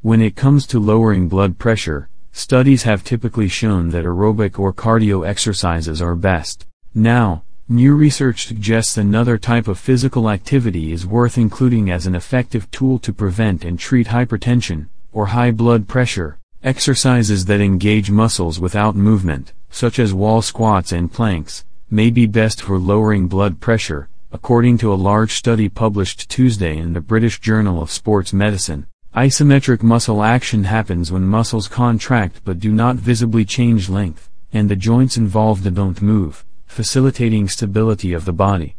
When it comes to lowering blood pressure, studies have typically shown that aerobic or cardio exercises are best. Now, new research suggests another type of physical activity is worth including as an effective tool to prevent and treat hypertension, or high blood pressure. Exercises that engage muscles without movement, such as wall squats and planks, may be best for lowering blood pressure, according to a large study published Tuesday in the British Journal of Sports Medicine. Isometric muscle action happens when muscles contract but do not visibly change length, and the joints involved don't move, facilitating stability of the body.